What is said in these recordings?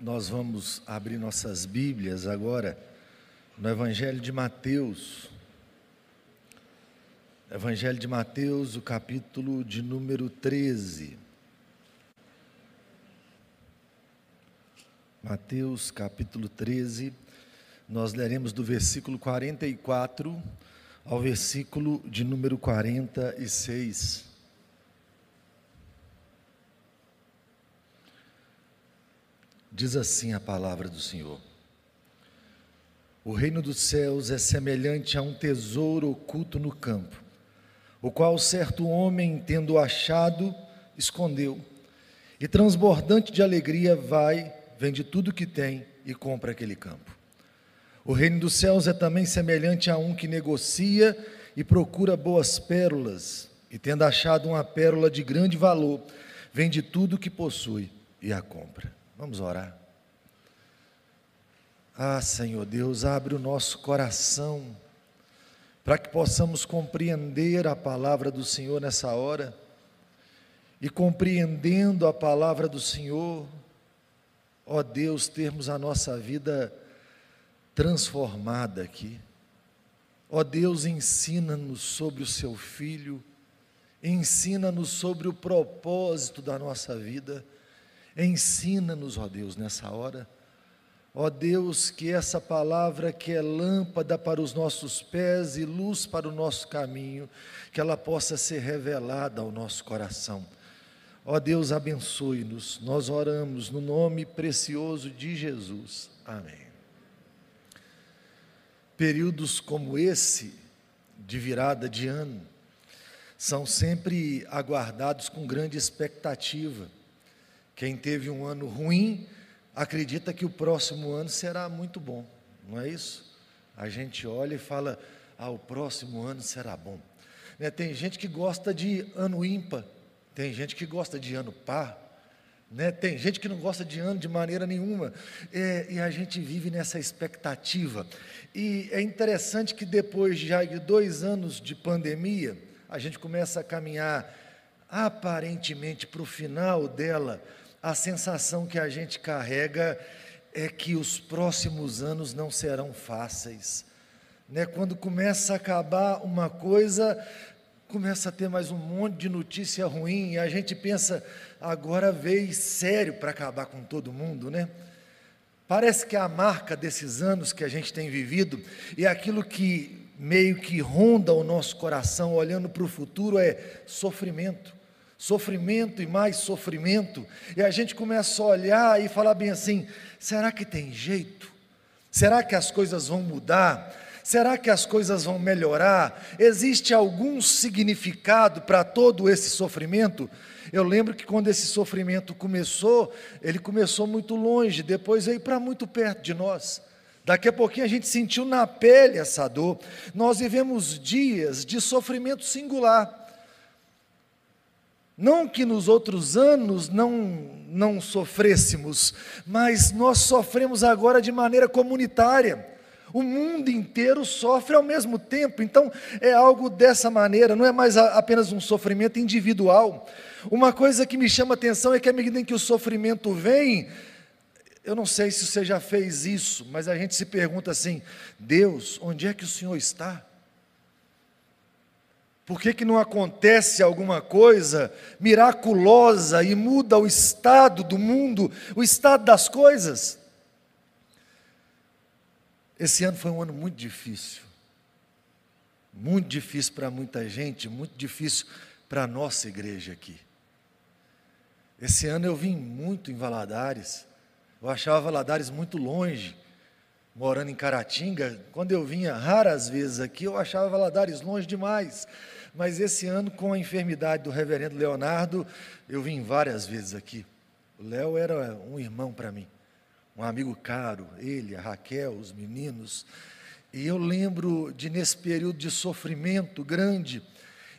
nós vamos abrir nossas Bíblias agora no Evangelho de Mateus. Evangelho de Mateus, o capítulo de número 13. Mateus, capítulo 13, nós leremos do versículo 44 ao versículo de número 46. Diz assim a palavra do Senhor: O reino dos céus é semelhante a um tesouro oculto no campo, o qual certo homem, tendo achado, escondeu, e transbordante de alegria vai, vende tudo que tem e compra aquele campo. O reino dos céus é também semelhante a um que negocia e procura boas pérolas, e tendo achado uma pérola de grande valor, vende tudo o que possui e a compra. Vamos orar. Ah, Senhor Deus, abre o nosso coração para que possamos compreender a palavra do Senhor nessa hora e compreendendo a palavra do Senhor, ó Deus, termos a nossa vida transformada aqui. Ó Deus, ensina-nos sobre o seu filho, ensina-nos sobre o propósito da nossa vida Ensina-nos, ó Deus, nessa hora. Ó Deus, que essa palavra que é lâmpada para os nossos pés e luz para o nosso caminho, que ela possa ser revelada ao nosso coração. Ó Deus, abençoe-nos. Nós oramos no nome precioso de Jesus. Amém. Períodos como esse, de virada de ano, são sempre aguardados com grande expectativa quem teve um ano ruim, acredita que o próximo ano será muito bom, não é isso? A gente olha e fala, ah, o próximo ano será bom. Né? Tem gente que gosta de ano ímpar, tem gente que gosta de ano par, né? tem gente que não gosta de ano de maneira nenhuma, é, e a gente vive nessa expectativa. E é interessante que depois já de dois anos de pandemia, a gente começa a caminhar aparentemente para o final dela, a sensação que a gente carrega é que os próximos anos não serão fáceis. Né? Quando começa a acabar uma coisa, começa a ter mais um monte de notícia ruim e a gente pensa, agora veio sério para acabar com todo mundo, né? Parece que a marca desses anos que a gente tem vivido e aquilo que meio que ronda o nosso coração olhando para o futuro é sofrimento sofrimento e mais sofrimento, e a gente começa a olhar e falar bem assim: será que tem jeito? Será que as coisas vão mudar? Será que as coisas vão melhorar? Existe algum significado para todo esse sofrimento? Eu lembro que quando esse sofrimento começou, ele começou muito longe, depois veio para muito perto de nós. Daqui a pouquinho a gente sentiu na pele essa dor. Nós vivemos dias de sofrimento singular. Não que nos outros anos não, não sofrêssemos, mas nós sofremos agora de maneira comunitária. O mundo inteiro sofre ao mesmo tempo, então é algo dessa maneira, não é mais apenas um sofrimento individual. Uma coisa que me chama atenção é que à medida em que o sofrimento vem, eu não sei se você já fez isso, mas a gente se pergunta assim: Deus, onde é que o Senhor está? Por que, que não acontece alguma coisa miraculosa e muda o estado do mundo, o estado das coisas? Esse ano foi um ano muito difícil. Muito difícil para muita gente, muito difícil para a nossa igreja aqui. Esse ano eu vim muito em Valadares. Eu achava Valadares muito longe morando em Caratinga, quando eu vinha raras vezes aqui, eu achava Valadares longe demais. Mas esse ano, com a enfermidade do reverendo Leonardo, eu vim várias vezes aqui. O Léo era um irmão para mim, um amigo caro, ele, a Raquel, os meninos. E eu lembro de, nesse período de sofrimento grande,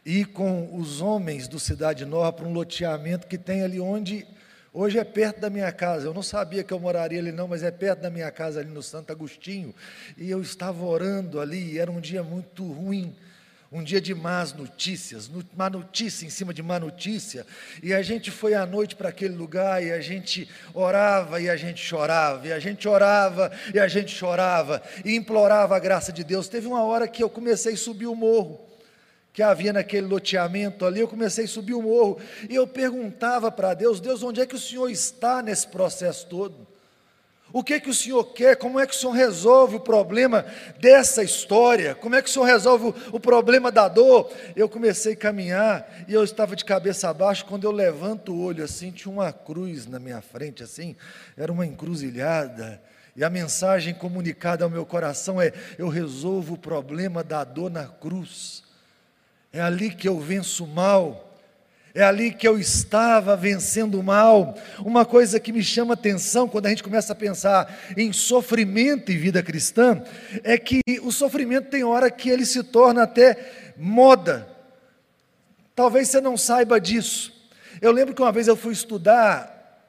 ir com os homens do Cidade Nova para um loteamento que tem ali onde Hoje é perto da minha casa. Eu não sabia que eu moraria ali, não, mas é perto da minha casa, ali no Santo Agostinho. E eu estava orando ali, e era um dia muito ruim. um dia de más notícias, má notícia em cima de má notícia, e a gente foi à noite para aquele lugar e a gente orava e a gente chorava, e a gente orava e a gente chorava, e implorava a graça de Deus. Teve uma hora que eu comecei a subir o morro, que havia naquele loteamento ali, eu comecei a subir o morro, e eu perguntava para Deus: Deus, onde é que o Senhor está nesse processo todo? O que que o Senhor quer? Como é que o Senhor resolve o problema dessa história? Como é que o Senhor resolve o, problema da dor? Eu comecei a caminhar e eu estava de cabeça abaixo. Quando eu levanto o olho assim, tinha uma cruz na minha frente, assim, era uma encruzilhada. E a mensagem comunicada ao meu coração é: eu resolvo o problema da dor na cruz. É ali que eu venço o mal. É ali que eu estava vencendo o mal. Uma coisa que me chama atenção quando a gente começa a pensar em sofrimento e vida cristã é que o sofrimento tem hora que ele se torna até moda. Talvez você não saiba disso. Eu lembro que uma vez eu fui estudar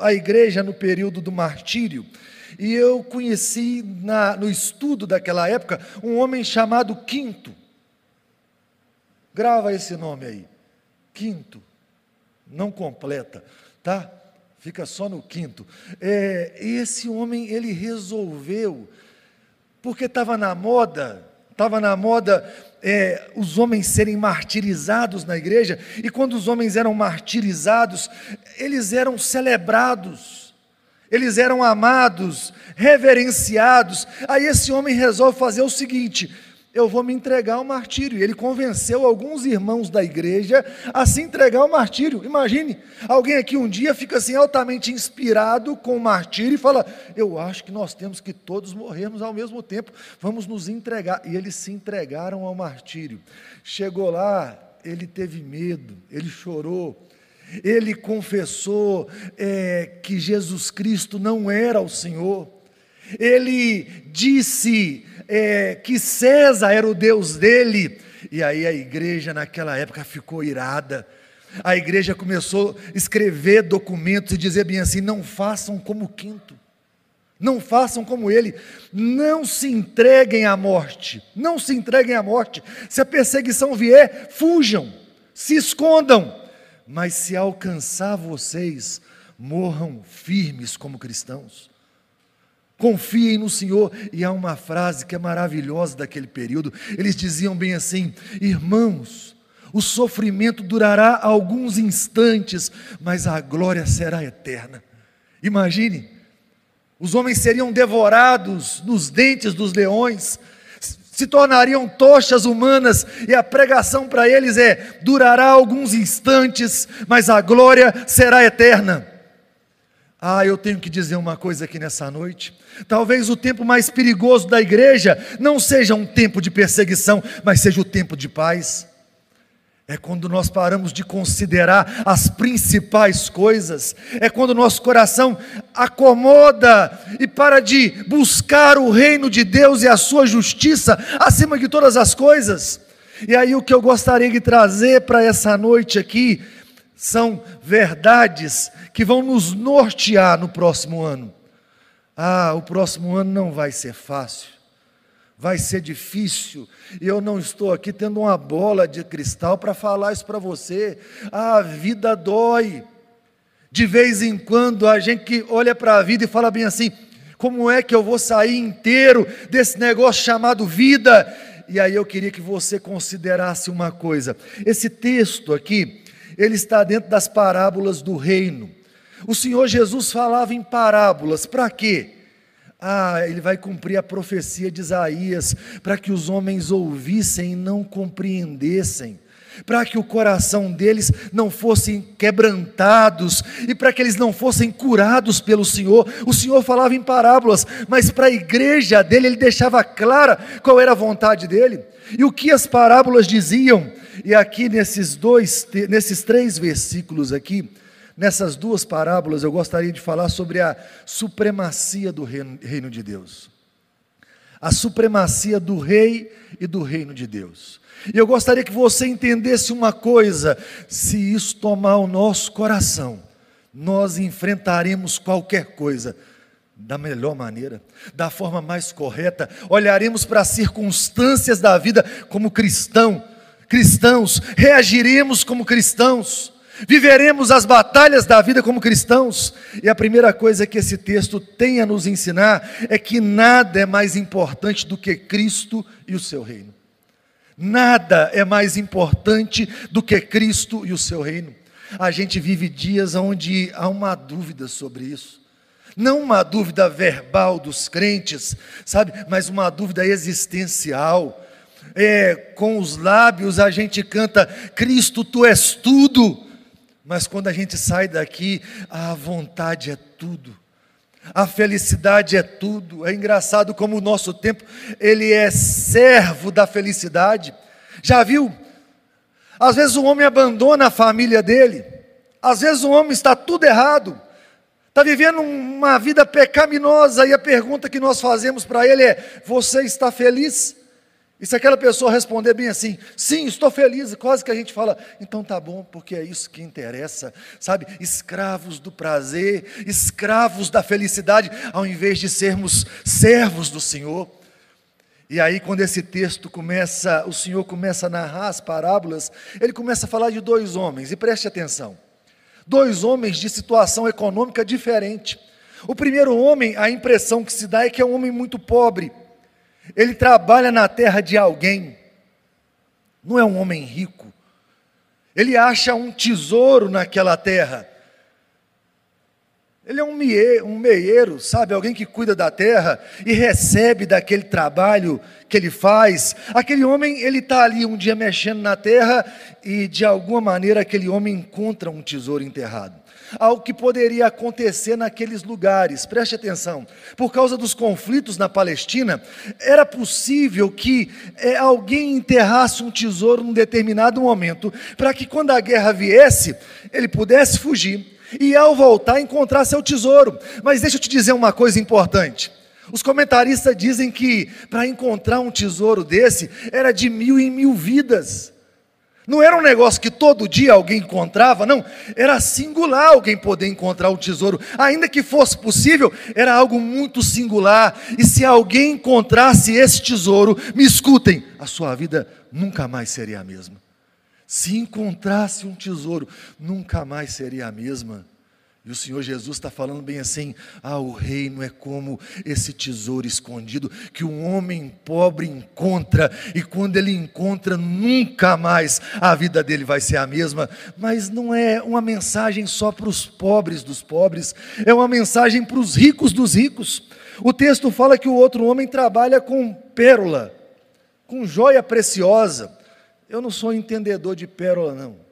a igreja no período do martírio. E eu conheci na, no estudo daquela época um homem chamado Quinto. Grava esse nome aí. Quinto, não completa, tá? Fica só no quinto. É, esse homem, ele resolveu, porque estava na moda, estava na moda é, os homens serem martirizados na igreja, e quando os homens eram martirizados, eles eram celebrados, eles eram amados, reverenciados. Aí esse homem resolve fazer o seguinte: eu vou me entregar ao martírio. E ele convenceu alguns irmãos da igreja a se entregar ao martírio. Imagine, alguém aqui um dia fica assim altamente inspirado com o martírio e fala: Eu acho que nós temos que todos morrermos ao mesmo tempo, vamos nos entregar. E eles se entregaram ao martírio. Chegou lá, ele teve medo, ele chorou. Ele confessou é, que Jesus Cristo não era o Senhor. Ele disse é, que César era o Deus dele. E aí a igreja naquela época ficou irada. A igreja começou a escrever documentos e dizer bem assim: não façam como quinto, não façam como ele, não se entreguem à morte, não se entreguem à morte. Se a perseguição vier, fujam, se escondam, mas se alcançar vocês, morram firmes como cristãos confiem no Senhor. E há uma frase que é maravilhosa daquele período. Eles diziam bem assim: irmãos, o sofrimento durará alguns instantes, mas a glória será eterna. Imagine, os homens seriam devorados nos dentes dos leões, se tornariam tochas humanas, e a pregação para eles é: durará alguns instantes, mas a glória será eterna. Ah, eu tenho que dizer uma coisa aqui nessa noite. Talvez o tempo mais perigoso da igreja não seja um tempo de perseguição, mas seja o tempo de paz. É quando nós paramos de considerar as principais coisas, é quando nosso coração acomoda e para de buscar o reino de Deus e a sua justiça acima de todas as coisas. E aí o que eu gostaria de trazer para essa noite aqui são verdades que vão nos nortear no próximo ano. Ah, o próximo ano não vai ser fácil, vai ser difícil, e eu não estou aqui tendo uma bola de cristal para falar isso para você. Ah, a vida dói. De vez em quando a gente que olha para a vida e fala bem assim: como é que eu vou sair inteiro desse negócio chamado vida? E aí eu queria que você considerasse uma coisa. Esse texto aqui, ele está dentro das parábolas do reino. O Senhor Jesus falava em parábolas, para quê? Ah, ele vai cumprir a profecia de Isaías, para que os homens ouvissem e não compreendessem, para que o coração deles não fossem quebrantados e para que eles não fossem curados pelo Senhor. O Senhor falava em parábolas, mas para a igreja dele ele deixava clara qual era a vontade dele. E o que as parábolas diziam? E aqui nesses dois, nesses três versículos aqui, nessas duas parábolas, eu gostaria de falar sobre a supremacia do reino, reino de Deus. A supremacia do rei e do reino de Deus. E eu gostaria que você entendesse uma coisa: se isso tomar o nosso coração, nós enfrentaremos qualquer coisa. Da melhor maneira, da forma mais correta, olharemos para as circunstâncias da vida como cristão, cristãos, reagiremos como cristãos, viveremos as batalhas da vida como cristãos. E a primeira coisa que esse texto tem a nos ensinar é que nada é mais importante do que Cristo e o seu reino. Nada é mais importante do que Cristo e o seu reino. A gente vive dias onde há uma dúvida sobre isso. Não uma dúvida verbal dos crentes, sabe, mas uma dúvida existencial. É, com os lábios a gente canta: Cristo, tu és tudo. Mas quando a gente sai daqui, a vontade é tudo. A felicidade é tudo. É engraçado como o nosso tempo, ele é servo da felicidade. Já viu? Às vezes o homem abandona a família dele. Às vezes o homem está tudo errado. Está vivendo uma vida pecaminosa e a pergunta que nós fazemos para ele é: Você está feliz? E se aquela pessoa responder bem assim, sim, estou feliz, quase que a gente fala, então tá bom, porque é isso que interessa, sabe? Escravos do prazer, escravos da felicidade, ao invés de sermos servos do Senhor. E aí, quando esse texto começa, o Senhor começa a narrar as parábolas, ele começa a falar de dois homens, e preste atenção: dois homens de situação econômica diferente. O primeiro homem, a impressão que se dá é que é um homem muito pobre ele trabalha na terra de alguém, não é um homem rico. Ele acha um tesouro naquela terra. Ele é um, mie, um meieiro, sabe? Alguém que cuida da terra e recebe daquele trabalho que ele faz. Aquele homem, ele está ali um dia mexendo na terra e de alguma maneira aquele homem encontra um tesouro enterrado algo que poderia acontecer naqueles lugares. Preste atenção. Por causa dos conflitos na Palestina, era possível que é, alguém enterrasse um tesouro num determinado momento, para que quando a guerra viesse, ele pudesse fugir e ao voltar encontrar seu tesouro. Mas deixa eu te dizer uma coisa importante. Os comentaristas dizem que para encontrar um tesouro desse era de mil em mil vidas. Não era um negócio que todo dia alguém encontrava, não. Era singular alguém poder encontrar o tesouro. Ainda que fosse possível, era algo muito singular. E se alguém encontrasse esse tesouro, me escutem, a sua vida nunca mais seria a mesma. Se encontrasse um tesouro, nunca mais seria a mesma. E o Senhor Jesus está falando bem assim: ah, o reino é como esse tesouro escondido que um homem pobre encontra, e quando ele encontra, nunca mais a vida dele vai ser a mesma. Mas não é uma mensagem só para os pobres dos pobres, é uma mensagem para os ricos dos ricos. O texto fala que o outro homem trabalha com pérola, com joia preciosa. Eu não sou entendedor de pérola, não.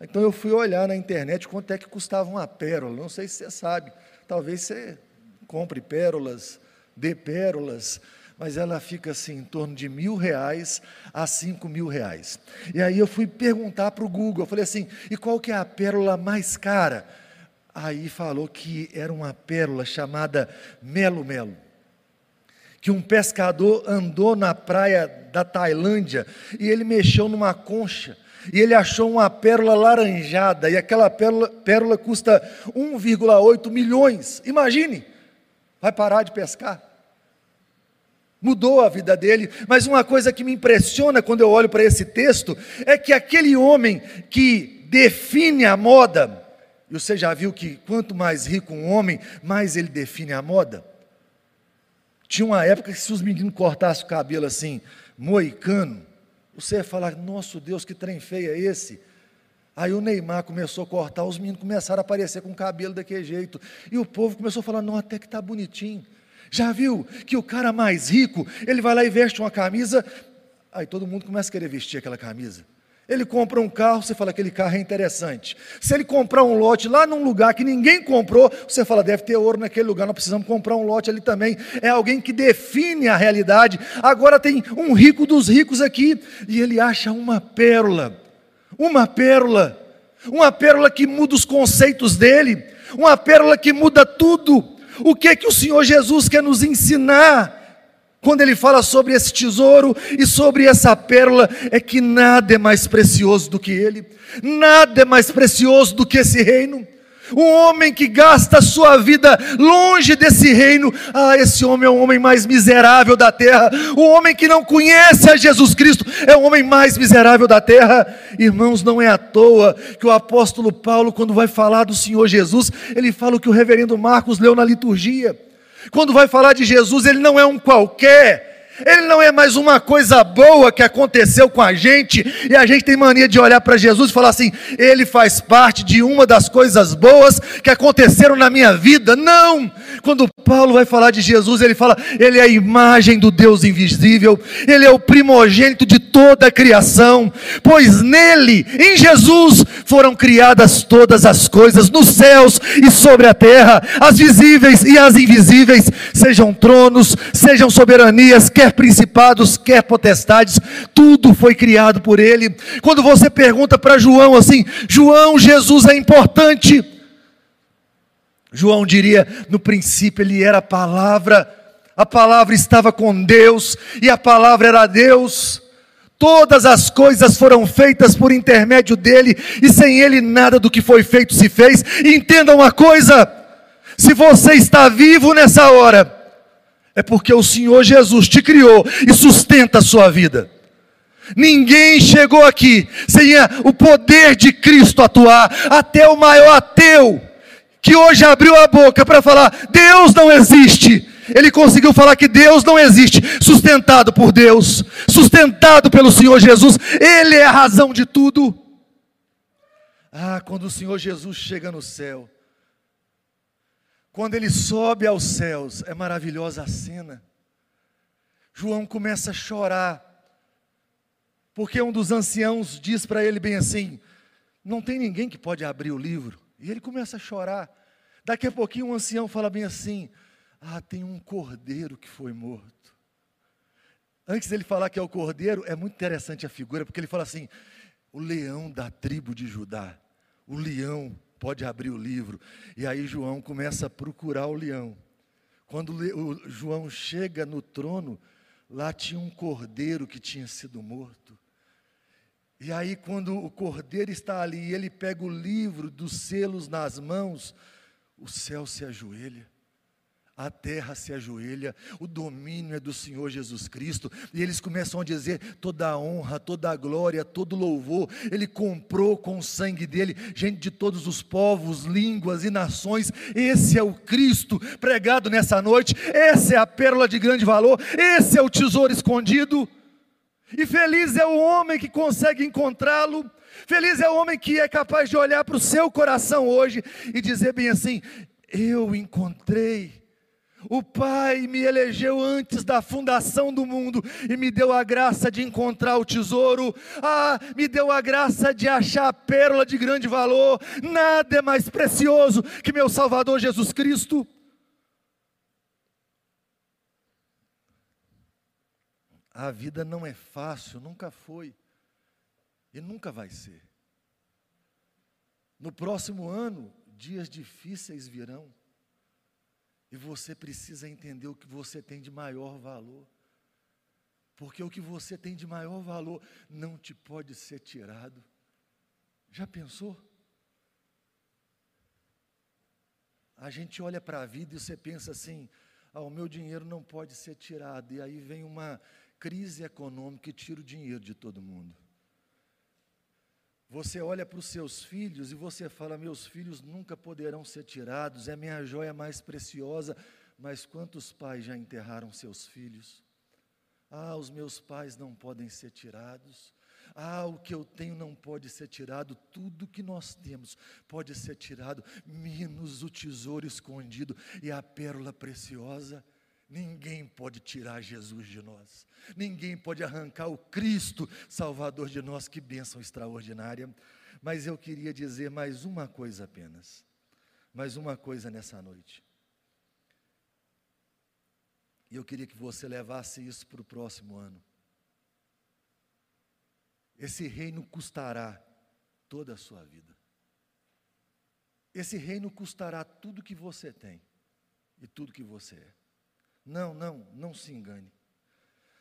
Então eu fui olhar na internet quanto é que custava uma pérola. Não sei se você sabe. Talvez você compre pérolas, dê pérolas, mas ela fica assim em torno de mil reais a cinco mil reais. E aí eu fui perguntar para o Google, eu falei assim, e qual que é a pérola mais cara? Aí falou que era uma pérola chamada Melo Melo. Que um pescador andou na praia da Tailândia e ele mexeu numa concha e ele achou uma pérola laranjada, e aquela pérola, pérola custa 1,8 milhões. Imagine, vai parar de pescar. Mudou a vida dele, mas uma coisa que me impressiona quando eu olho para esse texto é que aquele homem que define a moda, e você já viu que quanto mais rico um homem, mais ele define a moda. Tinha uma época que se os meninos cortassem o cabelo assim, moicano, você ia falar, nosso Deus, que trem feio é esse? Aí o Neymar começou a cortar, os meninos começaram a aparecer com cabelo daquele jeito. E o povo começou a falar, não, até que está bonitinho. Já viu que o cara mais rico, ele vai lá e veste uma camisa, aí todo mundo começa a querer vestir aquela camisa. Ele compra um carro, você fala aquele carro é interessante. Se ele comprar um lote lá num lugar que ninguém comprou, você fala deve ter ouro naquele lugar, nós precisamos comprar um lote ali também. É alguém que define a realidade. Agora tem um rico dos ricos aqui e ele acha uma pérola. Uma pérola. Uma pérola que muda os conceitos dele, uma pérola que muda tudo. O que é que o Senhor Jesus quer nos ensinar? Quando ele fala sobre esse tesouro e sobre essa pérola, é que nada é mais precioso do que ele, nada é mais precioso do que esse reino. Um homem que gasta sua vida longe desse reino. Ah, esse homem é o homem mais miserável da terra. O homem que não conhece a Jesus Cristo é o homem mais miserável da terra. Irmãos, não é à toa que o apóstolo Paulo, quando vai falar do Senhor Jesus, ele fala o que o reverendo Marcos leu na liturgia. Quando vai falar de Jesus, ele não é um qualquer. Ele não é mais uma coisa boa que aconteceu com a gente, e a gente tem mania de olhar para Jesus e falar assim: ele faz parte de uma das coisas boas que aconteceram na minha vida. Não! Quando Paulo vai falar de Jesus, ele fala: ele é a imagem do Deus invisível, ele é o primogênito de toda a criação, pois nele, em Jesus, foram criadas todas as coisas nos céus e sobre a terra, as visíveis e as invisíveis, sejam tronos, sejam soberanias, quer principados, quer potestades, tudo foi criado por ele. Quando você pergunta para João assim: João, Jesus é importante. João diria: no princípio ele era a palavra, a palavra estava com Deus e a palavra era Deus. Todas as coisas foram feitas por intermédio dele, e sem ele nada do que foi feito se fez. Entenda uma coisa: se você está vivo nessa hora, é porque o Senhor Jesus te criou e sustenta a sua vida. Ninguém chegou aqui sem o poder de Cristo atuar, até o maior ateu, que hoje abriu a boca para falar: Deus não existe. Ele conseguiu falar que Deus não existe, sustentado por Deus, sustentado pelo Senhor Jesus, Ele é a razão de tudo. Ah, quando o Senhor Jesus chega no céu, quando ele sobe aos céus, é maravilhosa a cena. João começa a chorar, porque um dos anciãos diz para ele bem assim: Não tem ninguém que pode abrir o livro. E ele começa a chorar. Daqui a pouquinho um ancião fala bem assim: Ah, tem um cordeiro que foi morto. Antes dele falar que é o cordeiro, é muito interessante a figura, porque ele fala assim: O leão da tribo de Judá, o leão pode abrir o livro. E aí João começa a procurar o leão. Quando o João chega no trono, lá tinha um cordeiro que tinha sido morto. E aí, quando o cordeiro está ali e ele pega o livro dos selos nas mãos, o céu se ajoelha a terra se ajoelha, o domínio é do Senhor Jesus Cristo, e eles começam a dizer: toda a honra, toda a glória, todo louvor, Ele comprou com o sangue dele, gente de todos os povos, línguas e nações. Esse é o Cristo pregado nessa noite, essa é a pérola de grande valor, esse é o tesouro escondido. E feliz é o homem que consegue encontrá-lo. Feliz é o homem que é capaz de olhar para o seu coração hoje e dizer bem assim: Eu encontrei o Pai me elegeu antes da fundação do mundo e me deu a graça de encontrar o tesouro. Ah, me deu a graça de achar a pérola de grande valor. Nada é mais precioso que meu Salvador Jesus Cristo. A vida não é fácil, nunca foi e nunca vai ser. No próximo ano, dias difíceis virão. E você precisa entender o que você tem de maior valor. Porque o que você tem de maior valor não te pode ser tirado. Já pensou? A gente olha para a vida e você pensa assim: ah, o meu dinheiro não pode ser tirado. E aí vem uma crise econômica e tira o dinheiro de todo mundo. Você olha para os seus filhos e você fala: Meus filhos nunca poderão ser tirados, é minha joia mais preciosa. Mas quantos pais já enterraram seus filhos? Ah, os meus pais não podem ser tirados. Ah, o que eu tenho não pode ser tirado. Tudo que nós temos pode ser tirado, menos o tesouro escondido e a pérola preciosa. Ninguém pode tirar Jesus de nós. Ninguém pode arrancar o Cristo Salvador de nós. Que bênção extraordinária. Mas eu queria dizer mais uma coisa apenas. Mais uma coisa nessa noite. E eu queria que você levasse isso para o próximo ano. Esse reino custará toda a sua vida. Esse reino custará tudo que você tem e tudo que você é. Não, não, não se engane.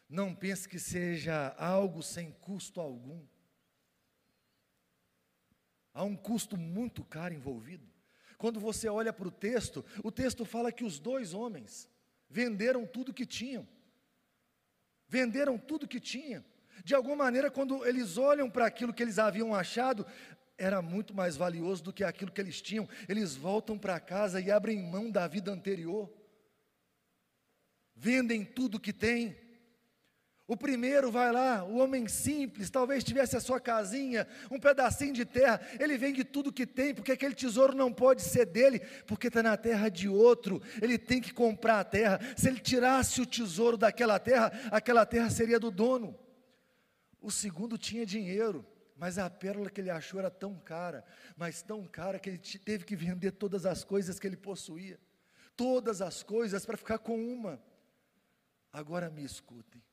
Não pense que seja algo sem custo algum. Há um custo muito caro envolvido. Quando você olha para o texto, o texto fala que os dois homens venderam tudo que tinham. Venderam tudo que tinham. De alguma maneira, quando eles olham para aquilo que eles haviam achado, era muito mais valioso do que aquilo que eles tinham. Eles voltam para casa e abrem mão da vida anterior. Vendem tudo que têm o primeiro vai lá, o homem simples, talvez tivesse a sua casinha, um pedacinho de terra, ele vende tudo que tem, porque aquele tesouro não pode ser dele, porque está na terra de outro, ele tem que comprar a terra. Se ele tirasse o tesouro daquela terra, aquela terra seria do dono. O segundo tinha dinheiro, mas a pérola que ele achou era tão cara, mas tão cara que ele teve que vender todas as coisas que ele possuía, todas as coisas para ficar com uma. Agora me escutem.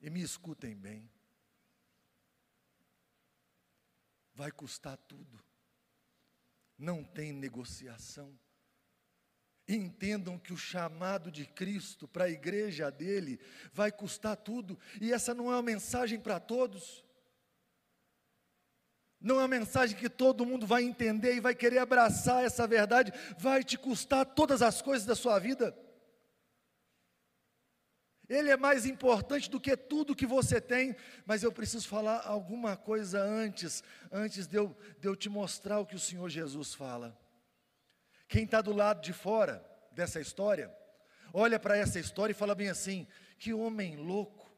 E me escutem bem. Vai custar tudo. Não tem negociação. Entendam que o chamado de Cristo para a igreja dele vai custar tudo, e essa não é uma mensagem para todos, não é uma mensagem que todo mundo vai entender e vai querer abraçar essa verdade, vai te custar todas as coisas da sua vida. Ele é mais importante do que tudo que você tem, mas eu preciso falar alguma coisa antes, antes de eu, de eu te mostrar o que o Senhor Jesus fala. Quem está do lado de fora dessa história, olha para essa história e fala bem assim: que homem louco,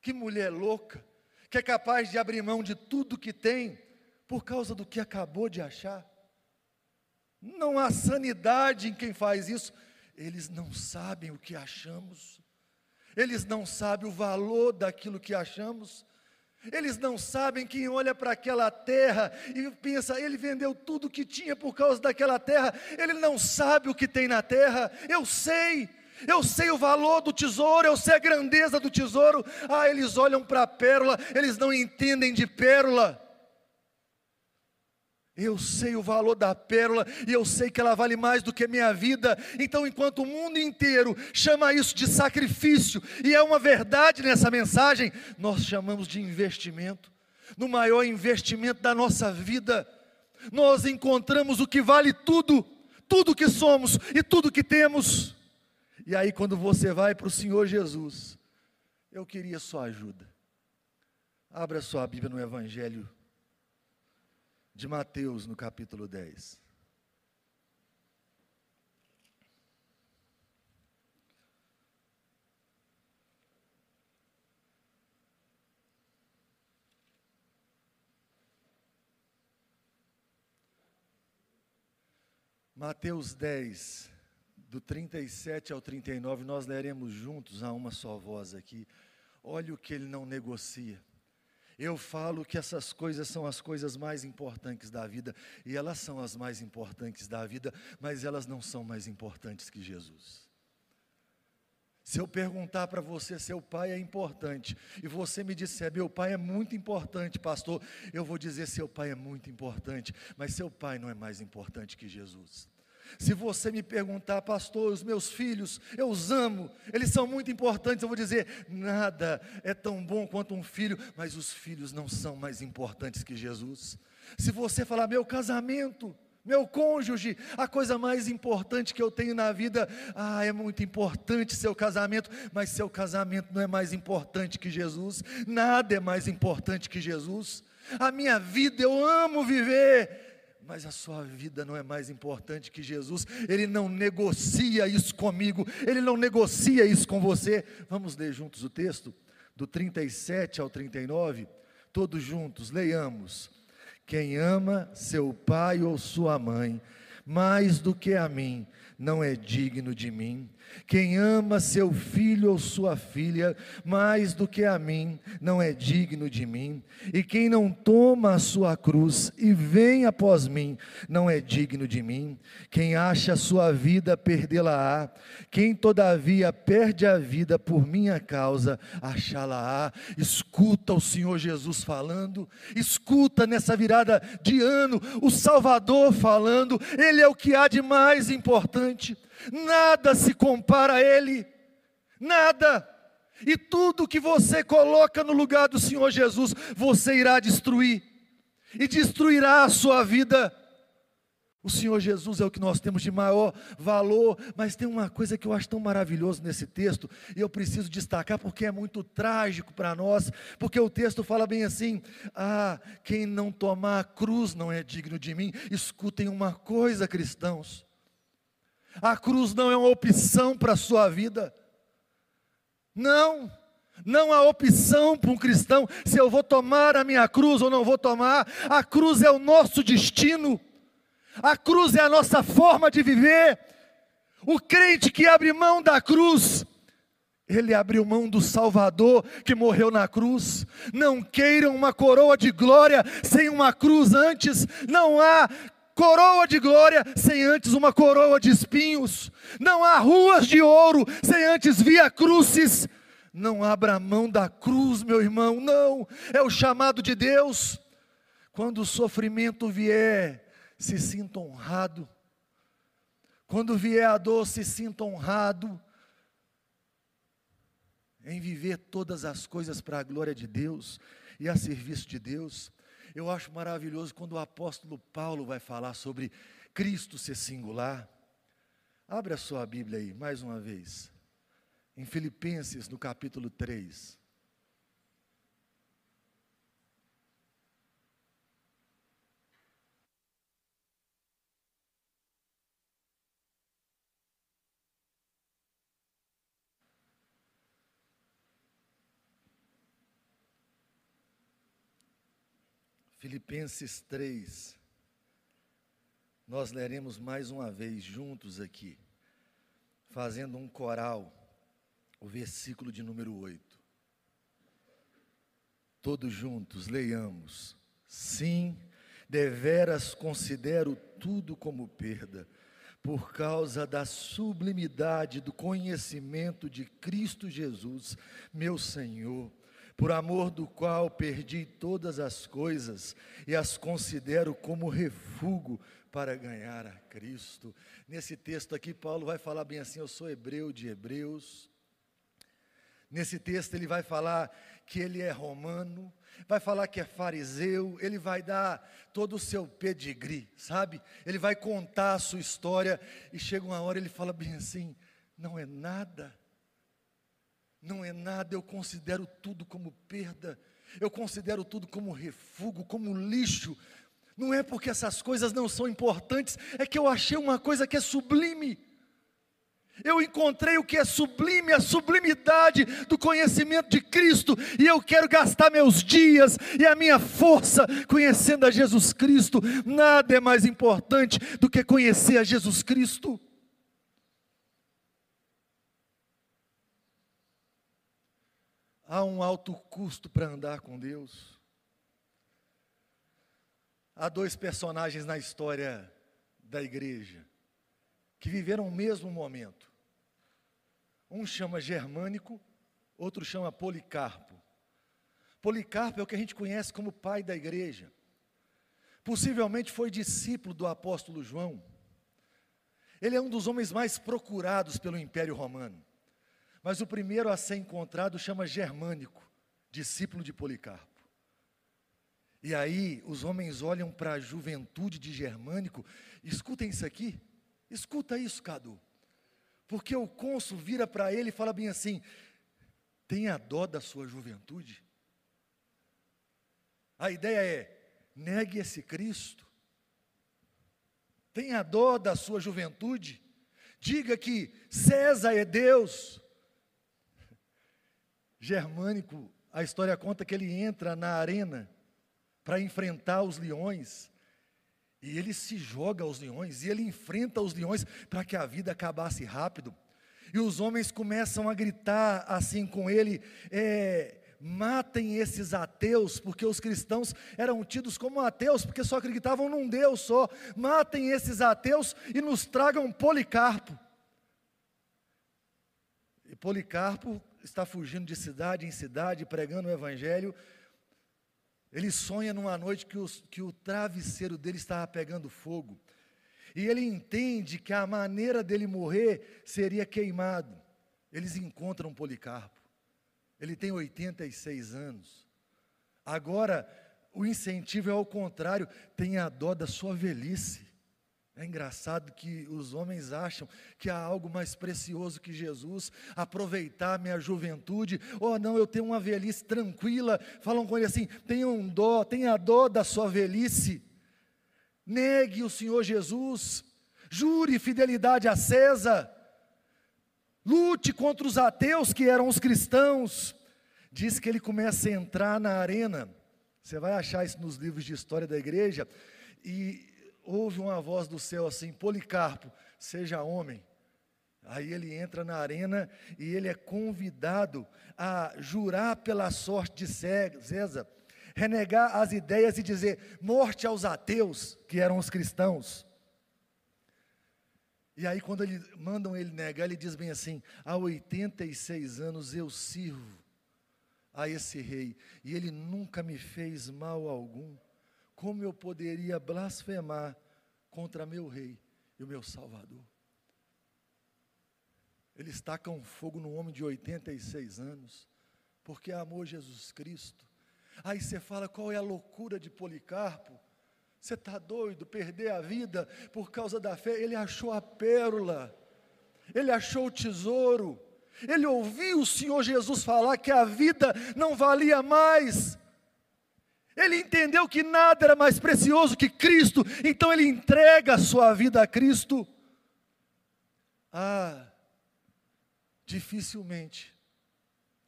que mulher louca, que é capaz de abrir mão de tudo que tem por causa do que acabou de achar. Não há sanidade em quem faz isso, eles não sabem o que achamos. Eles não sabem o valor daquilo que achamos. Eles não sabem quem olha para aquela terra e pensa, ele vendeu tudo que tinha por causa daquela terra, ele não sabe o que tem na terra. Eu sei, eu sei o valor do tesouro, eu sei a grandeza do tesouro. Ah, eles olham para a pérola, eles não entendem de pérola. Eu sei o valor da pérola e eu sei que ela vale mais do que minha vida. Então, enquanto o mundo inteiro chama isso de sacrifício, e é uma verdade nessa mensagem, nós chamamos de investimento. No maior investimento da nossa vida, nós encontramos o que vale tudo, tudo que somos e tudo que temos. E aí, quando você vai para o Senhor Jesus, eu queria sua ajuda. Abra sua Bíblia no Evangelho de Mateus, no capítulo 10. Mateus 10, do 37 ao 39, nós leremos juntos a uma só voz aqui. Olha o que ele não negocia. Eu falo que essas coisas são as coisas mais importantes da vida, e elas são as mais importantes da vida, mas elas não são mais importantes que Jesus. Se eu perguntar para você, seu pai é importante, e você me disser, meu pai é muito importante, pastor, eu vou dizer, seu pai é muito importante, mas seu pai não é mais importante que Jesus. Se você me perguntar, pastor, os meus filhos, eu os amo, eles são muito importantes, eu vou dizer: nada é tão bom quanto um filho, mas os filhos não são mais importantes que Jesus. Se você falar, meu casamento, meu cônjuge, a coisa mais importante que eu tenho na vida, ah, é muito importante seu casamento, mas seu casamento não é mais importante que Jesus, nada é mais importante que Jesus. A minha vida eu amo viver, mas a sua vida não é mais importante que Jesus, Ele não negocia isso comigo, Ele não negocia isso com você. Vamos ler juntos o texto, do 37 ao 39, todos juntos, leiamos. Quem ama seu pai ou sua mãe, mais do que a mim, não é digno de mim. Quem ama seu filho ou sua filha mais do que a mim, não é digno de mim. E quem não toma a sua cruz e vem após mim, não é digno de mim. Quem acha a sua vida, perdê-la-á. Quem todavia perde a vida por minha causa, achá-la-á. Escuta o Senhor Jesus falando, escuta nessa virada de ano o Salvador falando, Ele é o que há de mais importante nada se compara a Ele, nada. E tudo que você coloca no lugar do Senhor Jesus, você irá destruir, e destruirá a sua vida. O Senhor Jesus é o que nós temos de maior valor, mas tem uma coisa que eu acho tão maravilhoso nesse texto, e eu preciso destacar porque é muito trágico para nós, porque o texto fala bem assim: Ah, quem não tomar a cruz não é digno de mim. Escutem uma coisa, cristãos: a cruz não é uma opção para a sua vida, não. Não há opção para um cristão se eu vou tomar a minha cruz ou não vou tomar. A cruz é o nosso destino. A cruz é a nossa forma de viver. O crente que abre mão da cruz, ele abriu mão do Salvador que morreu na cruz. Não queiram uma coroa de glória sem uma cruz antes. Não há coroa de glória sem antes uma coroa de espinhos. Não há ruas de ouro sem antes via crucis. Não abra mão da cruz, meu irmão, não. É o chamado de Deus. Quando o sofrimento vier, se sinta honrado. Quando vier a dor, se sinta honrado em viver todas as coisas para a glória de Deus e a serviço de Deus. Eu acho maravilhoso quando o apóstolo Paulo vai falar sobre Cristo ser singular. Abra a sua Bíblia aí, mais uma vez. Em Filipenses, no capítulo 3. Filipenses 3. Nós leremos mais uma vez juntos aqui, fazendo um coral, o versículo de número 8. Todos juntos leiamos. Sim, deveras considero tudo como perda, por causa da sublimidade do conhecimento de Cristo Jesus, meu Senhor por amor do qual perdi todas as coisas e as considero como refúgio para ganhar a Cristo. Nesse texto aqui, Paulo vai falar bem assim: Eu sou hebreu de hebreus. Nesse texto, ele vai falar que ele é romano, vai falar que é fariseu, ele vai dar todo o seu pedigree, sabe? Ele vai contar a sua história e chega uma hora ele fala bem assim: Não é nada não é nada, eu considero tudo como perda, eu considero tudo como refúgio, como lixo. Não é porque essas coisas não são importantes, é que eu achei uma coisa que é sublime. Eu encontrei o que é sublime, a sublimidade do conhecimento de Cristo, e eu quero gastar meus dias e a minha força conhecendo a Jesus Cristo. Nada é mais importante do que conhecer a Jesus Cristo. Há um alto custo para andar com Deus. Há dois personagens na história da igreja que viveram o mesmo momento. Um chama Germânico, outro chama Policarpo. Policarpo é o que a gente conhece como pai da igreja. Possivelmente foi discípulo do apóstolo João. Ele é um dos homens mais procurados pelo Império Romano. Mas o primeiro a ser encontrado chama Germânico, discípulo de Policarpo. E aí os homens olham para a juventude de Germânico, escutem isso aqui, escuta isso, Cadu. Porque o cônsul vira para ele e fala bem assim: tenha dó da sua juventude. A ideia é: negue esse Cristo, tenha dó da sua juventude, diga que César é Deus, germânico, a história conta que ele entra na arena para enfrentar os leões. E ele se joga aos leões, e ele enfrenta os leões para que a vida acabasse rápido. E os homens começam a gritar assim com ele: é, matem esses ateus, porque os cristãos eram tidos como ateus, porque só acreditavam num Deus só. Matem esses ateus e nos tragam Policarpo. E Policarpo está fugindo de cidade em cidade, pregando o Evangelho. Ele sonha numa noite que, os, que o travesseiro dele estava pegando fogo. E ele entende que a maneira dele morrer seria queimado. Eles encontram Policarpo. Ele tem 86 anos. Agora, o incentivo é ao contrário: tenha dó da sua velhice. É engraçado que os homens acham que há algo mais precioso que Jesus, aproveitar minha juventude, oh, não, eu tenho uma velhice tranquila. Falam com ele assim: tenha um dó, tenha dó da sua velhice. Negue o Senhor Jesus, jure fidelidade a César, lute contra os ateus que eram os cristãos. Diz que ele começa a entrar na arena. Você vai achar isso nos livros de história da igreja. E ouve uma voz do céu assim: Policarpo, seja homem. Aí ele entra na arena e ele é convidado a jurar pela sorte de César, renegar as ideias e dizer morte aos ateus, que eram os cristãos. E aí, quando ele, mandam ele negar, ele diz bem assim: há 86 anos eu sirvo a esse rei, e ele nunca me fez mal algum como eu poderia blasfemar contra meu rei e o meu salvador? Ele está com fogo no homem de 86 anos, porque amou Jesus Cristo. Aí você fala, qual é a loucura de Policarpo? Você está doido, perder a vida por causa da fé? Ele achou a pérola, ele achou o tesouro, ele ouviu o Senhor Jesus falar que a vida não valia mais, ele entendeu que nada era mais precioso que Cristo, então ele entrega a sua vida a Cristo. Ah, dificilmente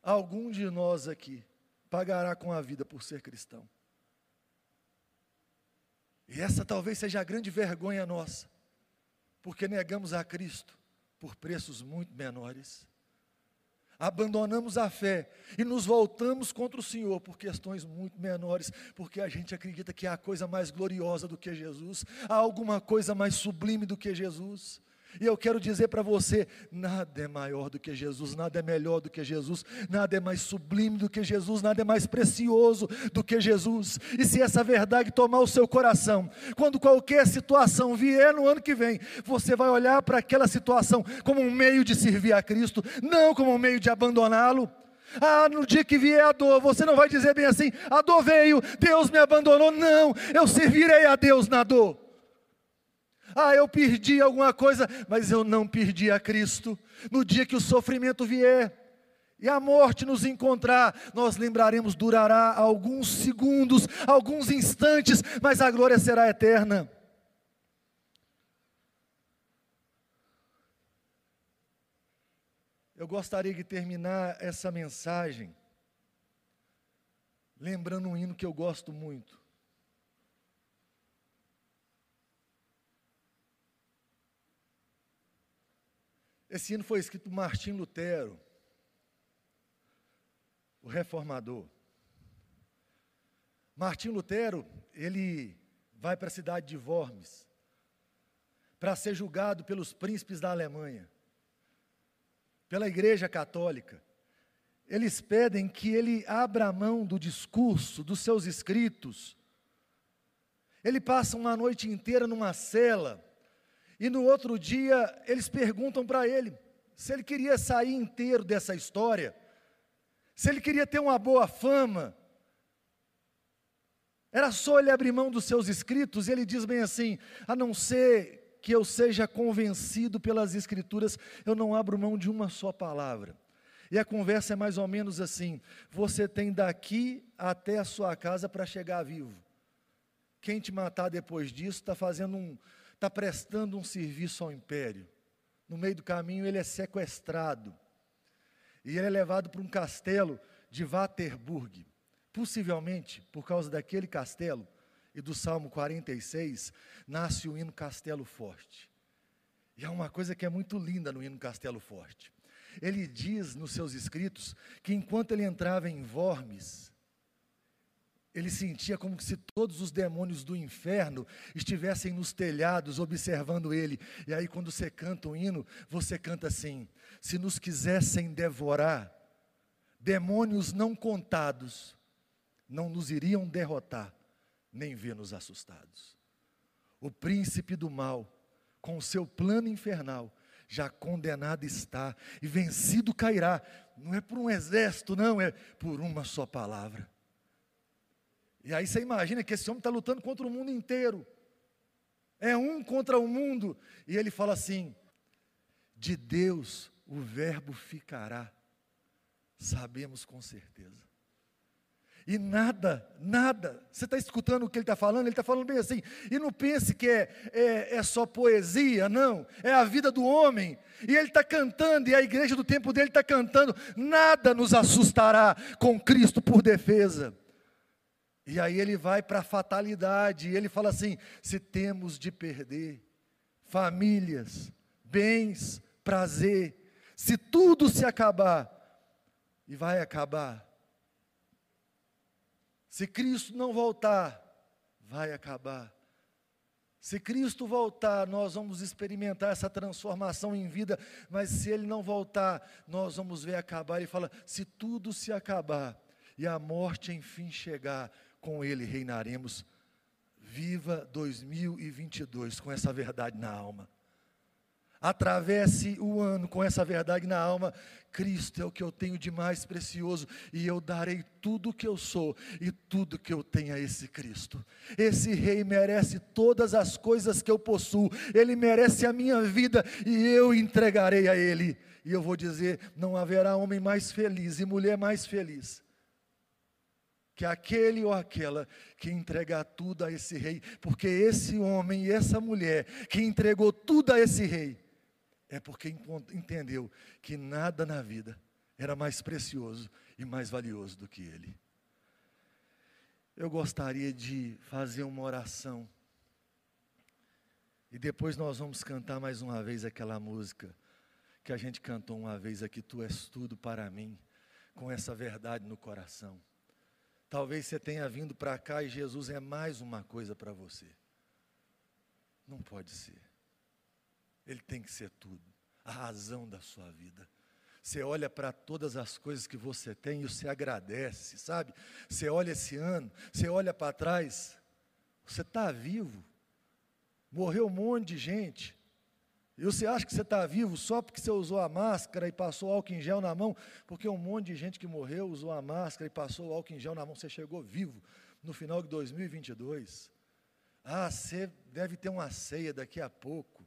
algum de nós aqui pagará com a vida por ser cristão. E essa talvez seja a grande vergonha nossa, porque negamos a Cristo por preços muito menores abandonamos a fé e nos voltamos contra o Senhor por questões muito menores, porque a gente acredita que há coisa mais gloriosa do que Jesus, há alguma coisa mais sublime do que Jesus. E eu quero dizer para você: nada é maior do que Jesus, nada é melhor do que Jesus, nada é mais sublime do que Jesus, nada é mais precioso do que Jesus. E se essa verdade tomar o seu coração, quando qualquer situação vier no ano que vem, você vai olhar para aquela situação como um meio de servir a Cristo, não como um meio de abandoná-lo. Ah, no dia que vier a dor, você não vai dizer bem assim: a dor veio, Deus me abandonou. Não, eu servirei a Deus na dor. Ah, eu perdi alguma coisa, mas eu não perdi a Cristo. No dia que o sofrimento vier e a morte nos encontrar, nós lembraremos, durará alguns segundos, alguns instantes, mas a glória será eterna. Eu gostaria de terminar essa mensagem lembrando um hino que eu gosto muito. Esse hino foi escrito por Martim Lutero, o reformador. Martim Lutero, ele vai para a cidade de Worms para ser julgado pelos príncipes da Alemanha, pela Igreja Católica. Eles pedem que ele abra mão do discurso, dos seus escritos. Ele passa uma noite inteira numa cela, e no outro dia, eles perguntam para ele se ele queria sair inteiro dessa história, se ele queria ter uma boa fama. Era só ele abrir mão dos seus escritos, e ele diz bem assim: a não ser que eu seja convencido pelas Escrituras, eu não abro mão de uma só palavra. E a conversa é mais ou menos assim: você tem daqui até a sua casa para chegar vivo. Quem te matar depois disso está fazendo um, está prestando um serviço ao império. No meio do caminho, ele é sequestrado. E ele é levado para um castelo de Waterburg. Possivelmente, por causa daquele castelo e do Salmo 46, nasce o hino Castelo Forte. E há uma coisa que é muito linda no hino Castelo Forte. Ele diz nos seus escritos que enquanto ele entrava em Worms, ele sentia como se todos os demônios do inferno estivessem nos telhados observando ele. E aí, quando você canta um hino, você canta assim: Se nos quisessem devorar, demônios não contados não nos iriam derrotar, nem ver-nos assustados. O príncipe do mal, com o seu plano infernal, já condenado está e vencido cairá. Não é por um exército, não, é por uma só palavra. E aí você imagina que esse homem está lutando contra o mundo inteiro. é um contra o mundo. E ele fala assim: de Deus o Verbo ficará, sabemos com certeza. E nada, nada, você está escutando o que ele está falando? Ele está falando bem assim, e não pense que é, é, é, só poesia, não, é a vida do homem, e ele está cantando, e a igreja do tempo dele está cantando, nada nos assustará com Cristo por defesa. E aí ele vai para a fatalidade, e ele fala assim: se temos de perder famílias, bens, prazer, se tudo se acabar, e vai acabar, se Cristo não voltar, vai acabar. Se Cristo voltar, nós vamos experimentar essa transformação em vida, mas se Ele não voltar, nós vamos ver acabar. Ele fala: se tudo se acabar e a morte enfim chegar, com Ele reinaremos. Viva 2022 com essa verdade na alma. Atravesse o ano com essa verdade na alma. Cristo é o que eu tenho de mais precioso e eu darei tudo o que eu sou e tudo que eu tenho a esse Cristo. Esse rei merece todas as coisas que eu possuo. Ele merece a minha vida e eu entregarei a ele. E eu vou dizer, não haverá homem mais feliz e mulher mais feliz que aquele ou aquela que entregar tudo a esse rei, porque esse homem e essa mulher que entregou tudo a esse rei, é porque entendeu que nada na vida era mais precioso e mais valioso do que ele. Eu gostaria de fazer uma oração. E depois nós vamos cantar mais uma vez aquela música que a gente cantou uma vez aqui, Tu és tudo para mim, com essa verdade no coração. Talvez você tenha vindo para cá e Jesus é mais uma coisa para você. Não pode ser. Ele tem que ser tudo, a razão da sua vida. Você olha para todas as coisas que você tem e você agradece, sabe? Você olha esse ano, você olha para trás, você está vivo. Morreu um monte de gente. E você acha que você está vivo só porque você usou a máscara e passou álcool em gel na mão? Porque um monte de gente que morreu usou a máscara e passou álcool em gel na mão. Você chegou vivo no final de 2022. Ah, você deve ter uma ceia daqui a pouco.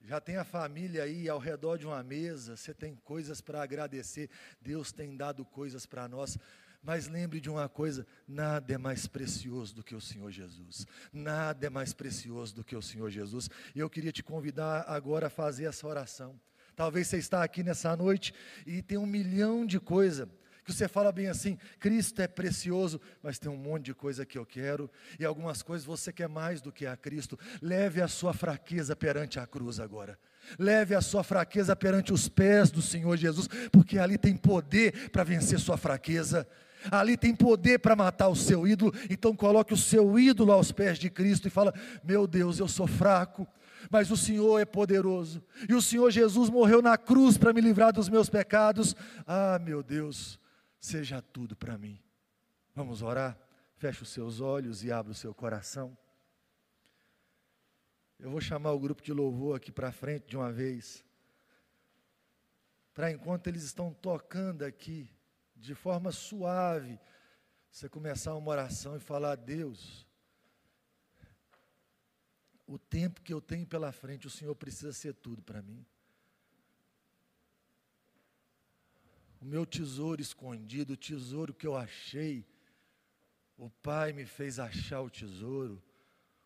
Já tem a família aí ao redor de uma mesa, você tem coisas para agradecer, Deus tem dado coisas para nós. Mas lembre de uma coisa: nada é mais precioso do que o Senhor Jesus. Nada é mais precioso do que o Senhor Jesus. E eu queria te convidar agora a fazer essa oração. Talvez você está aqui nessa noite e tem um milhão de coisas que você fala bem assim, Cristo é precioso, mas tem um monte de coisa que eu quero, e algumas coisas você quer mais do que a Cristo. Leve a sua fraqueza perante a cruz agora. Leve a sua fraqueza perante os pés do Senhor Jesus, porque ali tem poder para vencer sua fraqueza. Ali tem poder para matar o seu ídolo, então coloque o seu ídolo aos pés de Cristo e fala: Meu Deus, eu sou fraco, mas o Senhor é poderoso, e o Senhor Jesus morreu na cruz para me livrar dos meus pecados. Ah, meu Deus, seja tudo para mim. Vamos orar? Feche os seus olhos e abra o seu coração. Eu vou chamar o grupo de louvor aqui para frente de uma vez. Para enquanto eles estão tocando aqui, de forma suave, você começar uma oração e falar: Deus, o tempo que eu tenho pela frente, o Senhor precisa ser tudo para mim. o meu tesouro escondido, o tesouro que eu achei. O Pai me fez achar o tesouro,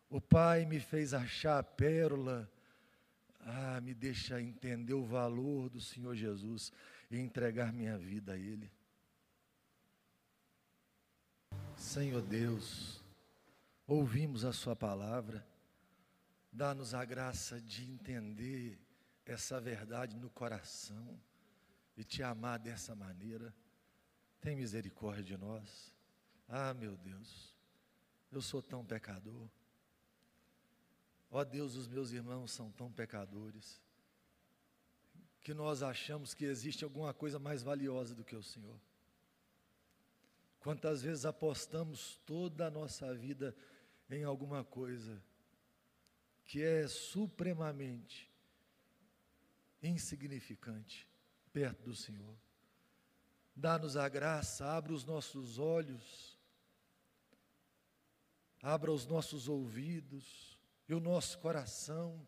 o Pai me fez achar a pérola. Ah, me deixa entender o valor do Senhor Jesus e entregar minha vida a Ele. Senhor Deus, ouvimos a Sua palavra, dá-nos a graça de entender essa verdade no coração e te amar dessa maneira. Tem misericórdia de nós. Ah, meu Deus, eu sou tão pecador. Ó oh, Deus, os meus irmãos são tão pecadores que nós achamos que existe alguma coisa mais valiosa do que o Senhor. Quantas vezes apostamos toda a nossa vida em alguma coisa que é supremamente insignificante perto do Senhor. Dá-nos a graça, abra os nossos olhos, abra os nossos ouvidos, e o nosso coração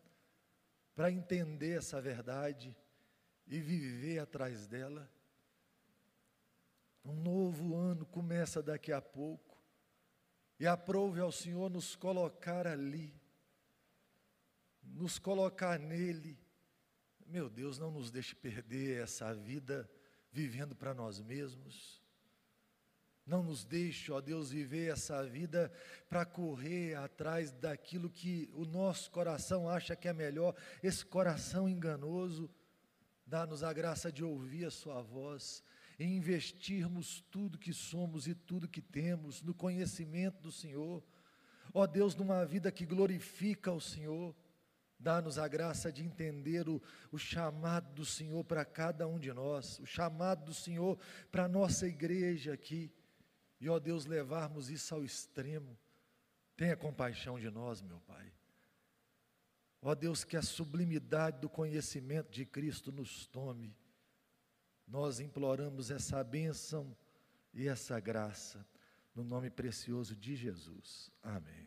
para entender essa verdade e viver atrás dela. Um novo ano começa daqui a pouco, e aprove ao Senhor nos colocar ali, nos colocar nele. Meu Deus, não nos deixe perder essa vida vivendo para nós mesmos. Não nos deixe, ó Deus, viver essa vida para correr atrás daquilo que o nosso coração acha que é melhor, esse coração enganoso. Dá-nos a graça de ouvir a Sua voz e investirmos tudo que somos e tudo que temos no conhecimento do Senhor. Ó Deus, numa vida que glorifica o Senhor. Dá-nos a graça de entender o, o chamado do Senhor para cada um de nós, o chamado do Senhor para a nossa igreja aqui. E, ó Deus, levarmos isso ao extremo. Tenha compaixão de nós, meu Pai. Ó Deus, que a sublimidade do conhecimento de Cristo nos tome. Nós imploramos essa bênção e essa graça, no nome precioso de Jesus. Amém.